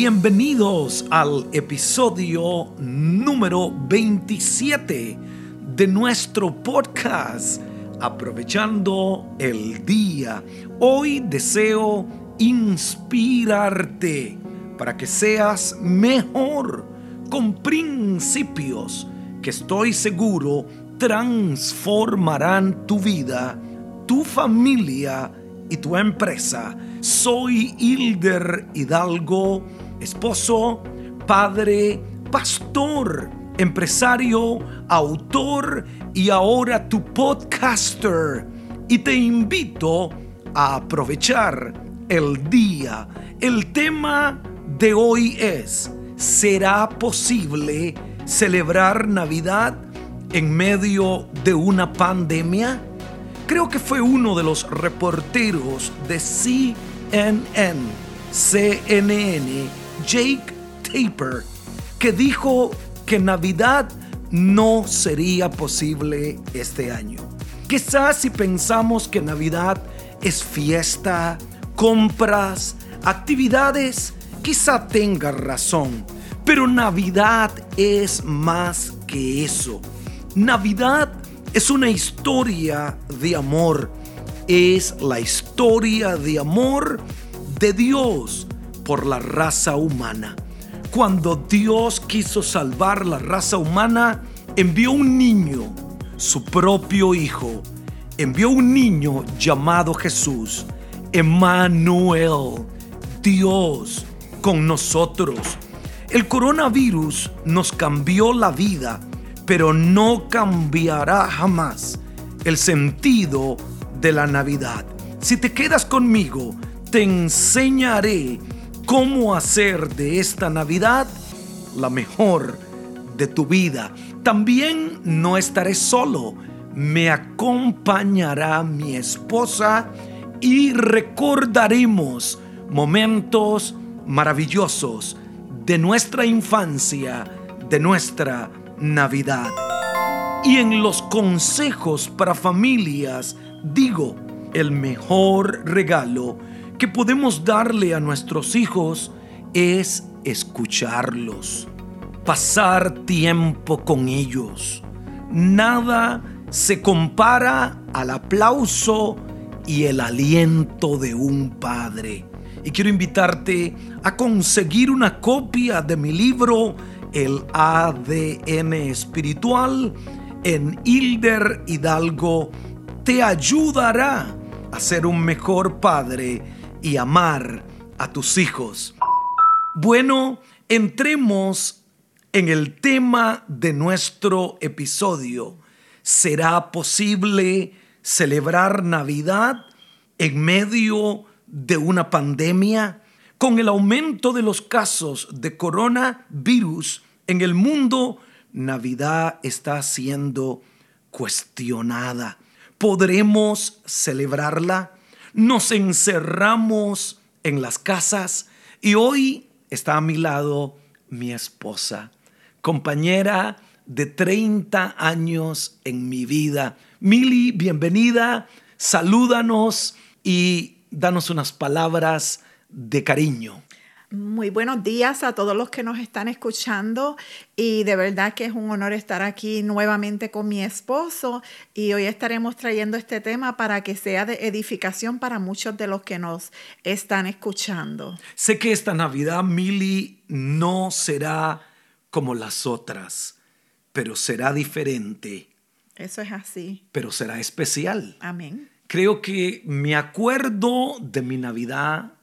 Bienvenidos al episodio número 27 de nuestro podcast Aprovechando el Día. Hoy deseo inspirarte para que seas mejor con principios que estoy seguro transformarán tu vida, tu familia y tu empresa. Soy Hilder Hidalgo, esposo, padre, pastor, empresario, autor y ahora tu podcaster. Y te invito a aprovechar el día. El tema de hoy es, ¿será posible celebrar Navidad en medio de una pandemia? Creo que fue uno de los reporteros de CNN, CNN, Jake Taper, que dijo que Navidad no sería posible este año. Quizás si pensamos que Navidad es fiesta, compras, actividades, quizá tenga razón. Pero Navidad es más que eso. Navidad es una historia de amor. Es la historia de amor de Dios por la raza humana. Cuando Dios quiso salvar la raza humana, envió un niño, su propio hijo. Envió un niño llamado Jesús, Emmanuel, Dios con nosotros. El coronavirus nos cambió la vida pero no cambiará jamás el sentido de la Navidad. Si te quedas conmigo, te enseñaré cómo hacer de esta Navidad la mejor de tu vida. También no estaré solo, me acompañará mi esposa y recordaremos momentos maravillosos de nuestra infancia, de nuestra Navidad. Y en los consejos para familias digo, el mejor regalo que podemos darle a nuestros hijos es escucharlos, pasar tiempo con ellos. Nada se compara al aplauso y el aliento de un padre. Y quiero invitarte a conseguir una copia de mi libro el ADN espiritual en Hilder Hidalgo te ayudará a ser un mejor padre y amar a tus hijos. Bueno, entremos en el tema de nuestro episodio. ¿Será posible celebrar Navidad en medio de una pandemia? Con el aumento de los casos de coronavirus en el mundo, Navidad está siendo cuestionada. ¿Podremos celebrarla? Nos encerramos en las casas y hoy está a mi lado mi esposa, compañera de 30 años en mi vida. Mili, bienvenida, salúdanos y danos unas palabras de cariño. Muy buenos días a todos los que nos están escuchando y de verdad que es un honor estar aquí nuevamente con mi esposo y hoy estaremos trayendo este tema para que sea de edificación para muchos de los que nos están escuchando. Sé que esta Navidad, Mili, no será como las otras, pero será diferente. Eso es así. Pero será especial. Amén. Creo que me acuerdo de mi Navidad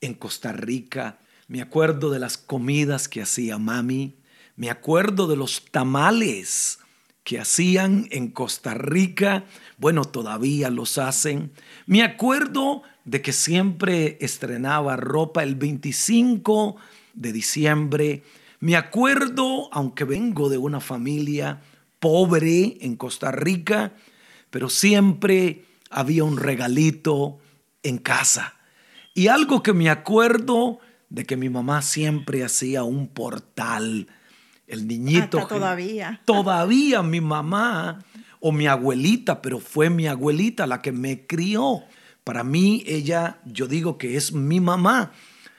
en Costa Rica. Me acuerdo de las comidas que hacía mami. Me acuerdo de los tamales que hacían en Costa Rica. Bueno, todavía los hacen. Me acuerdo de que siempre estrenaba ropa el 25 de diciembre. Me acuerdo, aunque vengo de una familia pobre en Costa Rica, pero siempre había un regalito en casa. Y algo que me acuerdo de que mi mamá siempre hacía un portal. El niñito. todavía. Todavía mi mamá o mi abuelita, pero fue mi abuelita la que me crió. Para mí, ella, yo digo que es mi mamá.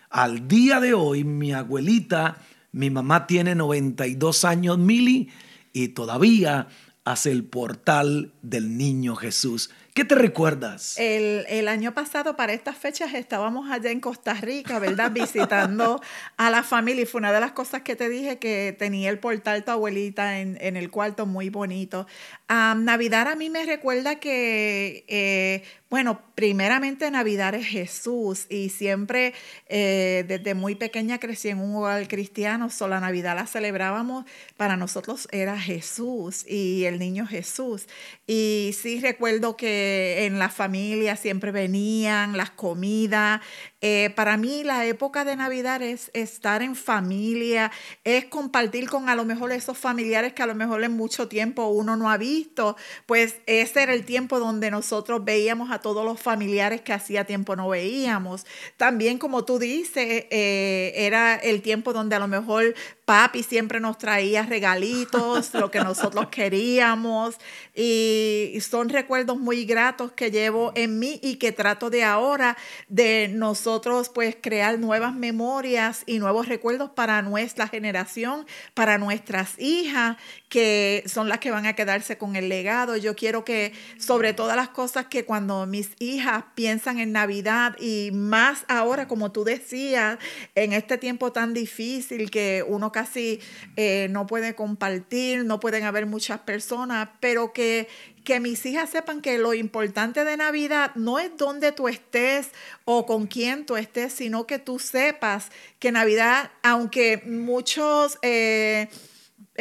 Al día de hoy, mi abuelita, mi mamá tiene 92 años, Mili, y todavía hace el portal del niño Jesús. ¿Qué te recuerdas? El, año pasado, para estas fechas, estábamos allá en Costa Rica, ¿verdad? Visitando a la familia. Y fue una de las cosas que te dije que tenía el portal tu abuelita en, el cuarto, muy bonito. Navidad a mí me recuerda que eh, bueno, primeramente Navidad es Jesús y siempre eh, desde muy pequeña crecí en un hogar cristiano, so la Navidad la celebrábamos, para nosotros era Jesús y el niño Jesús. Y sí recuerdo que en la familia siempre venían las comidas, eh, para mí la época de Navidad es estar en familia, es compartir con a lo mejor esos familiares que a lo mejor en mucho tiempo uno no ha visto, pues ese era el tiempo donde nosotros veíamos a todos los familiares que hacía tiempo no veíamos. También como tú dices, eh, era el tiempo donde a lo mejor papi siempre nos traía regalitos, lo que nosotros queríamos y son recuerdos muy gratos que llevo en mí y que trato de ahora de nosotros nosotros pues crear nuevas memorias y nuevos recuerdos para nuestra generación, para nuestras hijas, que son las que van a quedarse con el legado. Yo quiero que sobre todas las cosas que cuando mis hijas piensan en Navidad y más ahora, como tú decías, en este tiempo tan difícil que uno casi eh, no puede compartir, no pueden haber muchas personas, pero que que mis hijas sepan que lo importante de Navidad no es dónde tú estés o con quién tú estés, sino que tú sepas que Navidad, aunque muchos... Eh,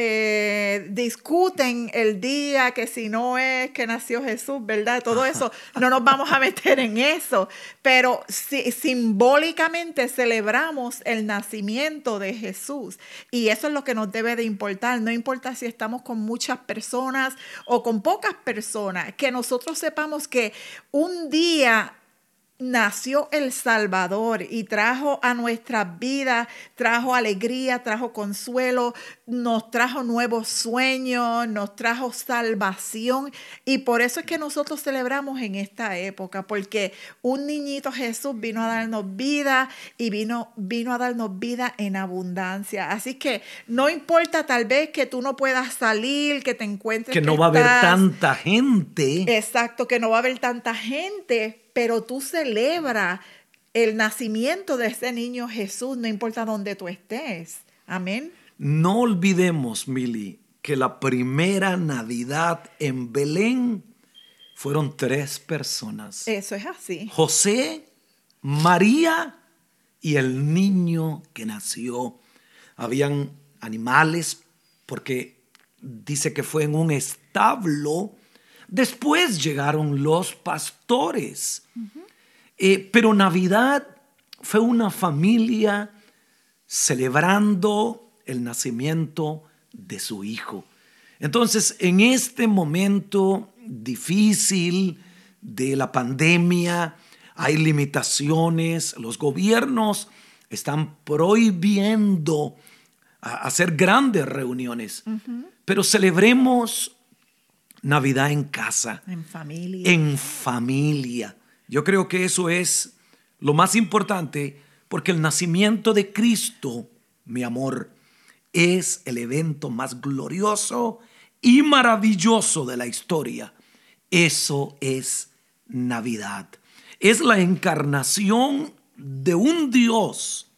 eh, discuten el día, que si no es que nació Jesús, ¿verdad? Todo eso, no nos vamos a meter en eso, pero simbólicamente celebramos el nacimiento de Jesús y eso es lo que nos debe de importar, no importa si estamos con muchas personas o con pocas personas, que nosotros sepamos que un día nació el Salvador y trajo a nuestras vidas, trajo alegría, trajo consuelo, nos trajo nuevos sueños, nos trajo salvación y por eso es que nosotros celebramos en esta época, porque un niñito Jesús vino a darnos vida y vino, vino a darnos vida en abundancia. Así que no importa tal vez que tú no puedas salir, que te encuentres. Que no va a haber tanta gente. Exacto, que no va a haber tanta gente pero tú celebra el nacimiento de ese niño Jesús, no importa dónde tú estés. Amén. No olvidemos, Mili, que la primera Navidad en Belén fueron tres personas. Eso es así. José, María y el niño que nació. Habían animales porque dice que fue en un establo Después llegaron los pastores. Eh, pero Navidad fue una familia celebrando el nacimiento de su hijo. Entonces, en este momento difícil de la pandemia, hay limitaciones, los gobiernos están prohibiendo hacer grandes reuniones, pero celebremos Navidad en casa. En familia. En familia. Yo creo que eso es lo más importante porque el nacimiento de Cristo, mi amor, es el evento más glorioso y maravilloso de la historia. Eso es Navidad. Es la encarnación de un Dios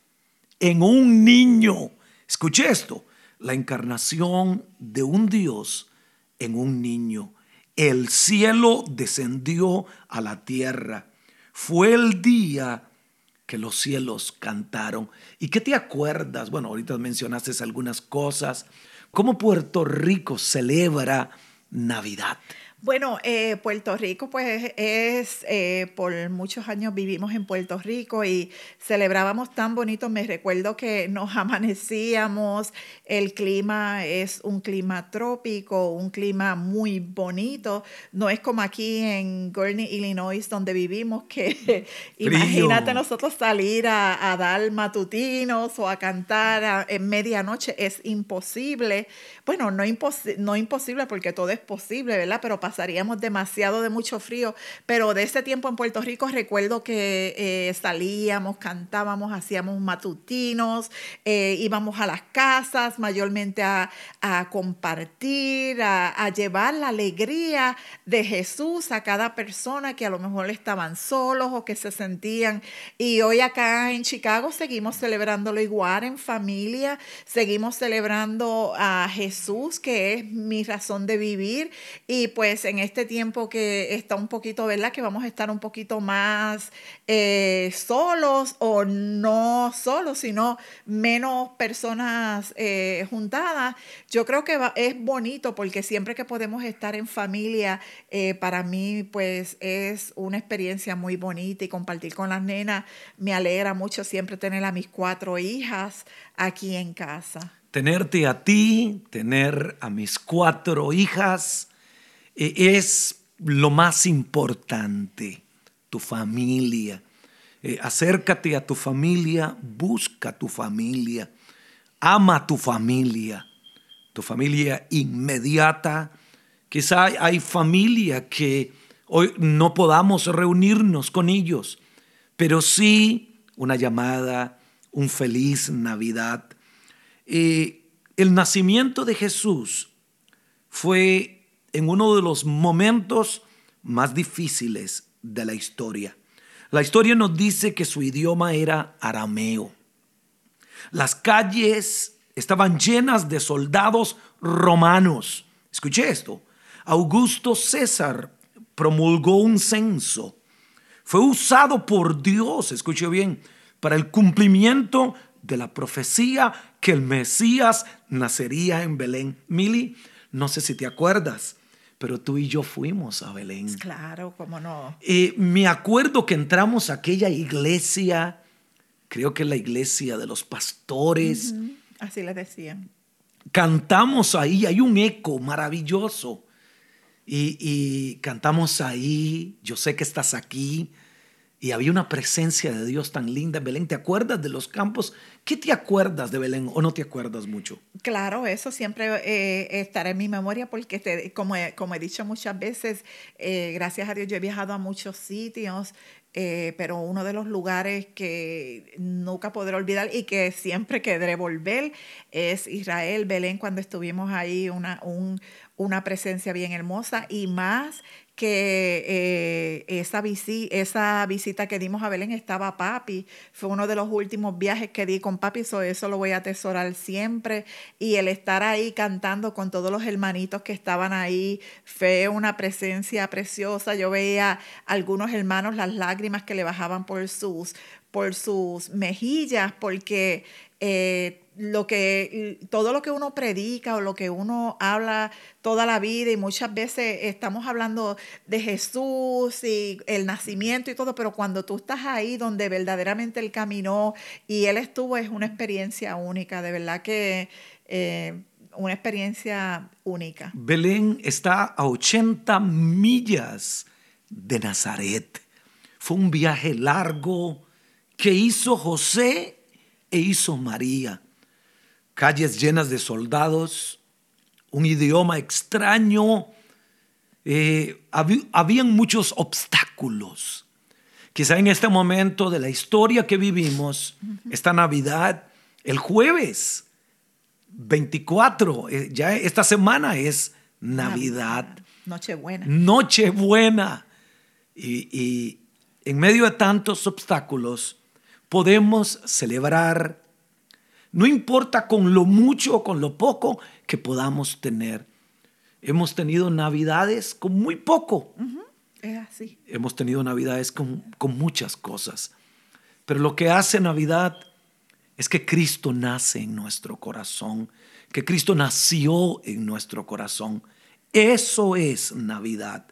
en un niño. Escuche esto, la encarnación de un Dios en un niño. El cielo descendió a la tierra. Fue el día que los cielos cantaron. ¿Y qué te acuerdas? Bueno, ahorita mencionaste algunas cosas. ¿Cómo Puerto Rico celebra Navidad? Bueno, eh, Puerto Rico, pues es, eh, por muchos años vivimos en Puerto Rico y celebrábamos tan bonito. Me recuerdo que nos amanecíamos, el clima es un clima trópico, un clima muy bonito. No es como aquí en Gurney, Illinois, donde vivimos, que imagínate nosotros salir a, dar matutinos o a cantar en medianoche, es imposible. Bueno, no, no imposible porque todo es posible, ¿verdad? Pero pasaríamos demasiado de mucho frío, pero de ese tiempo en Puerto Rico recuerdo que eh, salíamos, cantábamos, hacíamos matutinos, eh, íbamos a las casas mayormente a, compartir, a, llevar la alegría de Jesús a cada persona que a lo mejor estaban solos o que se sentían. Y hoy acá en Chicago seguimos celebrándolo igual en familia, seguimos celebrando a Jesús, que es mi razón de vivir. Y pues en este tiempo que está un poquito, ¿verdad? Que vamos a estar un poquito más eh, solos o no solos, sino menos personas eh, juntadas. Yo creo que es bonito porque siempre que podemos estar en familia, eh, para mí pues es una experiencia muy bonita y compartir con las nenas. Me alegra mucho siempre tener a mis cuatro hijas aquí en casa tenerte a ti, tener a mis cuatro hijas, es lo más importante, tu familia. Eh, acércate a tu familia, busca tu familia, ama tu familia, tu familia inmediata. Quizá hay familia que hoy no podamos reunirnos con ellos, pero sí una llamada, un feliz Navidad eh, el nacimiento de Jesús fue en uno de los momentos más difíciles de la historia. La historia nos dice que su idioma era arameo. Las calles estaban llenas de soldados romanos. Escuché esto. Augusto César promulgó un censo. Fue usado por Dios, escuche bien, para el cumplimiento de la profecía que el Mesías nacería en Belén. Mili, no sé si te acuerdas, pero tú y yo fuimos a Belén. Claro, cómo no. Eh, me acuerdo que entramos a aquella iglesia, creo que la iglesia de los pastores. Así le decían. Cantamos ahí, hay un eco maravilloso. Y, y, cantamos ahí, yo sé que estás aquí, y había una presencia de Dios tan linda Belén. ¿Te acuerdas de los campos? ¿Qué te acuerdas de Belén o no te acuerdas mucho? Claro, eso siempre eh, estará en mi memoria porque, como, he, como he dicho muchas veces, eh, gracias a Dios yo he viajado a muchos sitios, eh, pero uno de los lugares que nunca podré olvidar y que siempre querré volver es Israel, Belén, cuando estuvimos ahí, un, una presencia bien hermosa y más que eh, esa, esa visita que dimos a Belén estaba papi. Fue uno de los últimos viajes que di con papi, eso lo voy a atesorar siempre. Y el estar ahí cantando con todos los hermanitos que estaban ahí fue una presencia preciosa. Yo veía algunos hermanos las lágrimas que le bajaban por sus, por sus mejillas, porque eh, lo que, todo lo que uno predica o lo que uno habla toda la vida y muchas veces estamos hablando de Jesús y el nacimiento y todo, pero cuando tú estás ahí donde verdaderamente Él caminó y Él estuvo, es una experiencia única, de verdad que eh, una experiencia única. Belén está a 80 millas de Nazaret. Fue un viaje largo que hizo José e hizo María. Calles llenas de soldados, un idioma extraño, eh, habían muchos obstáculos. Quizá en este momento de la historia que vivimos, esta Navidad, el jueves 24, eh, ya esta semana es Navidad. Nochebuena. Nochebuena. Y, y en medio de tantos obstáculos, podemos celebrar, no importa con lo mucho o con lo poco que podamos tener. Hemos tenido navidades con muy poco. Es así. Hemos tenido navidades con, con muchas cosas. Pero lo que hace Navidad es que Cristo nace en nuestro corazón, que Cristo nació en nuestro corazón. Eso es Navidad.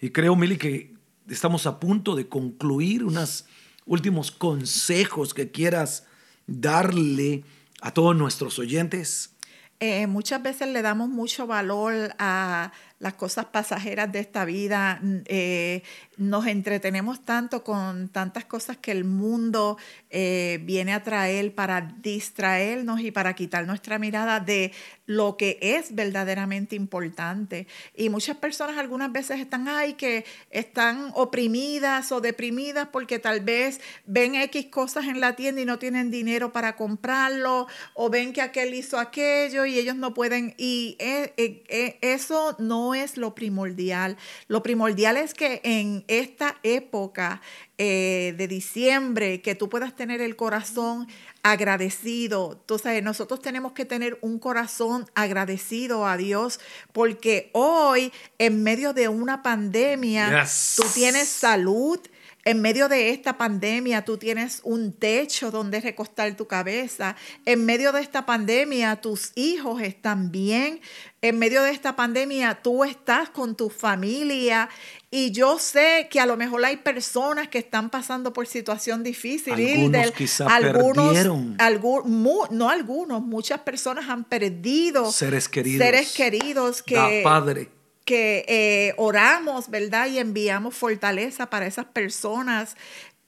Y creo, Mili, que estamos a punto de concluir unas últimos consejos que quieras darle a todos nuestros oyentes? Eh, muchas veces le damos mucho valor a las cosas pasajeras de esta vida, eh, nos entretenemos tanto con tantas cosas que el mundo eh, viene a traer para distraernos y para quitar nuestra mirada de lo que es verdaderamente importante. Y muchas personas algunas veces están, ay, que están oprimidas o deprimidas porque tal vez ven X cosas en la tienda y no tienen dinero para comprarlo, o ven que aquel hizo aquello y ellos no pueden. Y eh, eso no es lo primordial. Lo primordial es que en esta época eh, de diciembre, que tú puedas tener el corazón agradecido. Entonces, nosotros tenemos que tener un corazón agradecido a Dios porque hoy, en medio de una pandemia, tú tienes salud, en medio de esta pandemia tú tienes un techo donde recostar tu cabeza. En medio de esta pandemia tus hijos están bien. En medio de esta pandemia tú estás con tu familia. Y yo sé que a lo mejor hay personas que están pasando por situación difícil. Algunos quizás perdieron. no algunos, muchas personas han perdido seres queridos. Seres queridos que, padre que eh, oramos, ¿verdad? Y enviamos fortaleza para esas personas,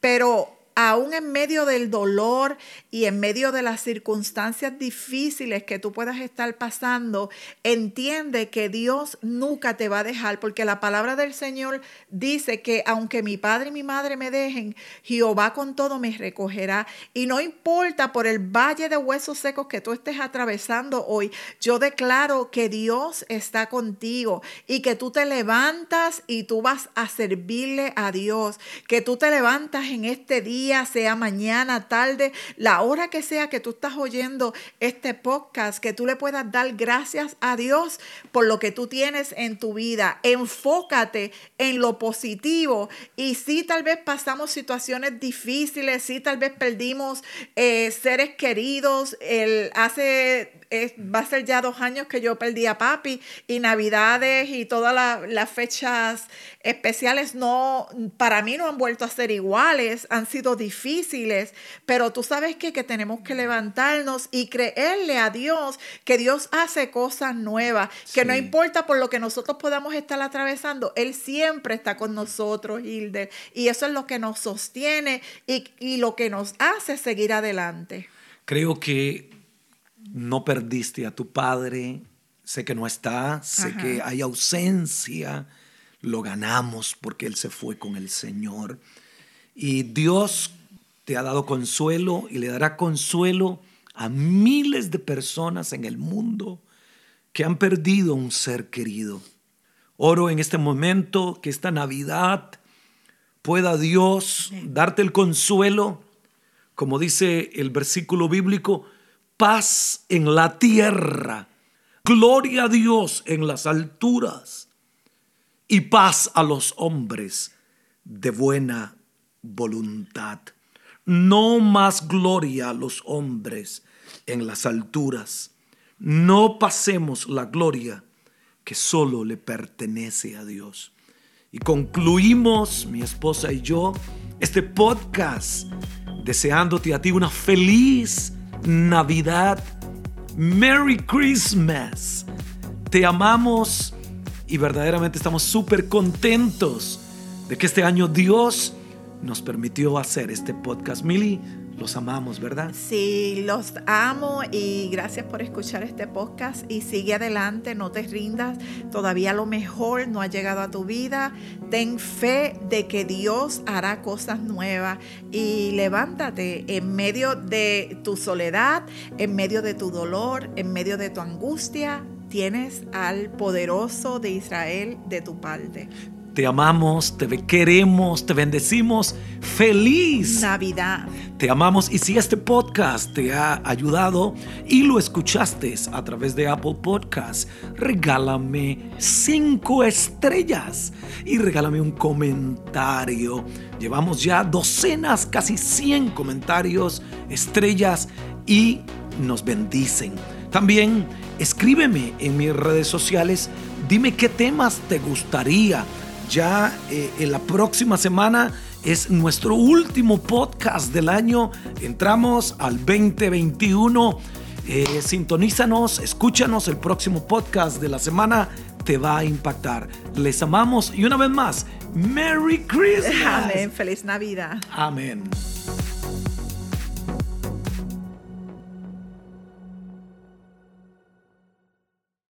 pero aún en medio del dolor y en medio de las circunstancias difíciles que tú puedas estar pasando, entiende que Dios nunca te va a dejar, porque la palabra del Señor dice que aunque mi padre y mi madre me dejen, Jehová con todo me recogerá. Y no importa por el valle de huesos secos que tú estés atravesando hoy, yo declaro que Dios está contigo y que tú te levantas y tú vas a servirle a Dios, que tú te levantas en este día sea mañana, tarde, la hora que sea que tú estás oyendo este podcast, que tú le puedas dar gracias a Dios por lo que tú tienes en tu vida. Enfócate en lo positivo y si tal vez pasamos situaciones difíciles, si tal vez perdimos eh, seres queridos, el, hace va a ser ya dos años que yo perdí a papi y navidades y todas las fechas especiales no, para mí no han vuelto a ser iguales, han sido difíciles, pero tú sabes que, que tenemos que levantarnos y creerle a Dios que Dios hace cosas nuevas, que no importa por lo que nosotros podamos estar atravesando, Él siempre está con nosotros, Hilde, y eso es lo que nos sostiene y, y lo que nos hace seguir adelante. Creo que no perdiste a tu padre, sé que no está, sé que hay ausencia, lo ganamos porque Él se fue con el Señor. Y Dios te ha dado consuelo y le dará consuelo a miles de personas en el mundo que han perdido un ser querido. Oro en este momento que esta Navidad pueda Dios darte el consuelo, como dice el versículo bíblico, paz en la tierra, gloria a Dios en las alturas y paz a los hombres de buena voluntad. No más gloria a los hombres en las alturas. No pasemos la gloria que solo le pertenece a Dios. Y concluimos, mi esposa y yo, este podcast deseándote a ti una feliz Navidad. Merry Christmas. Te amamos y verdaderamente estamos súper contentos de que este año Dios nos permitió hacer este podcast. Mili, los amamos, ¿verdad? Sí, los amo y gracias por escuchar este podcast y sigue adelante, no te rindas, todavía lo mejor no ha llegado a tu vida, ten fe de que Dios hará cosas nuevas y levántate en medio de tu soledad, en medio de tu dolor, en medio de tu angustia, tienes al poderoso de Israel de tu parte. Te amamos, te queremos, te bendecimos. Feliz Navidad. Te amamos y si este podcast te ha ayudado y lo escuchaste a través de Apple Podcasts, regálame cinco estrellas y regálame un comentario. Llevamos ya docenas, casi 100 comentarios, estrellas y nos bendicen. También escríbeme en mis redes sociales, dime qué temas te gustaría ya eh, en la próxima semana es nuestro último podcast del año. Entramos al 2021. Eh, sintonízanos, escúchanos el próximo podcast de la semana te va a impactar. Les amamos y una vez más, Merry Christmas. Amén. Feliz Navidad. Amén.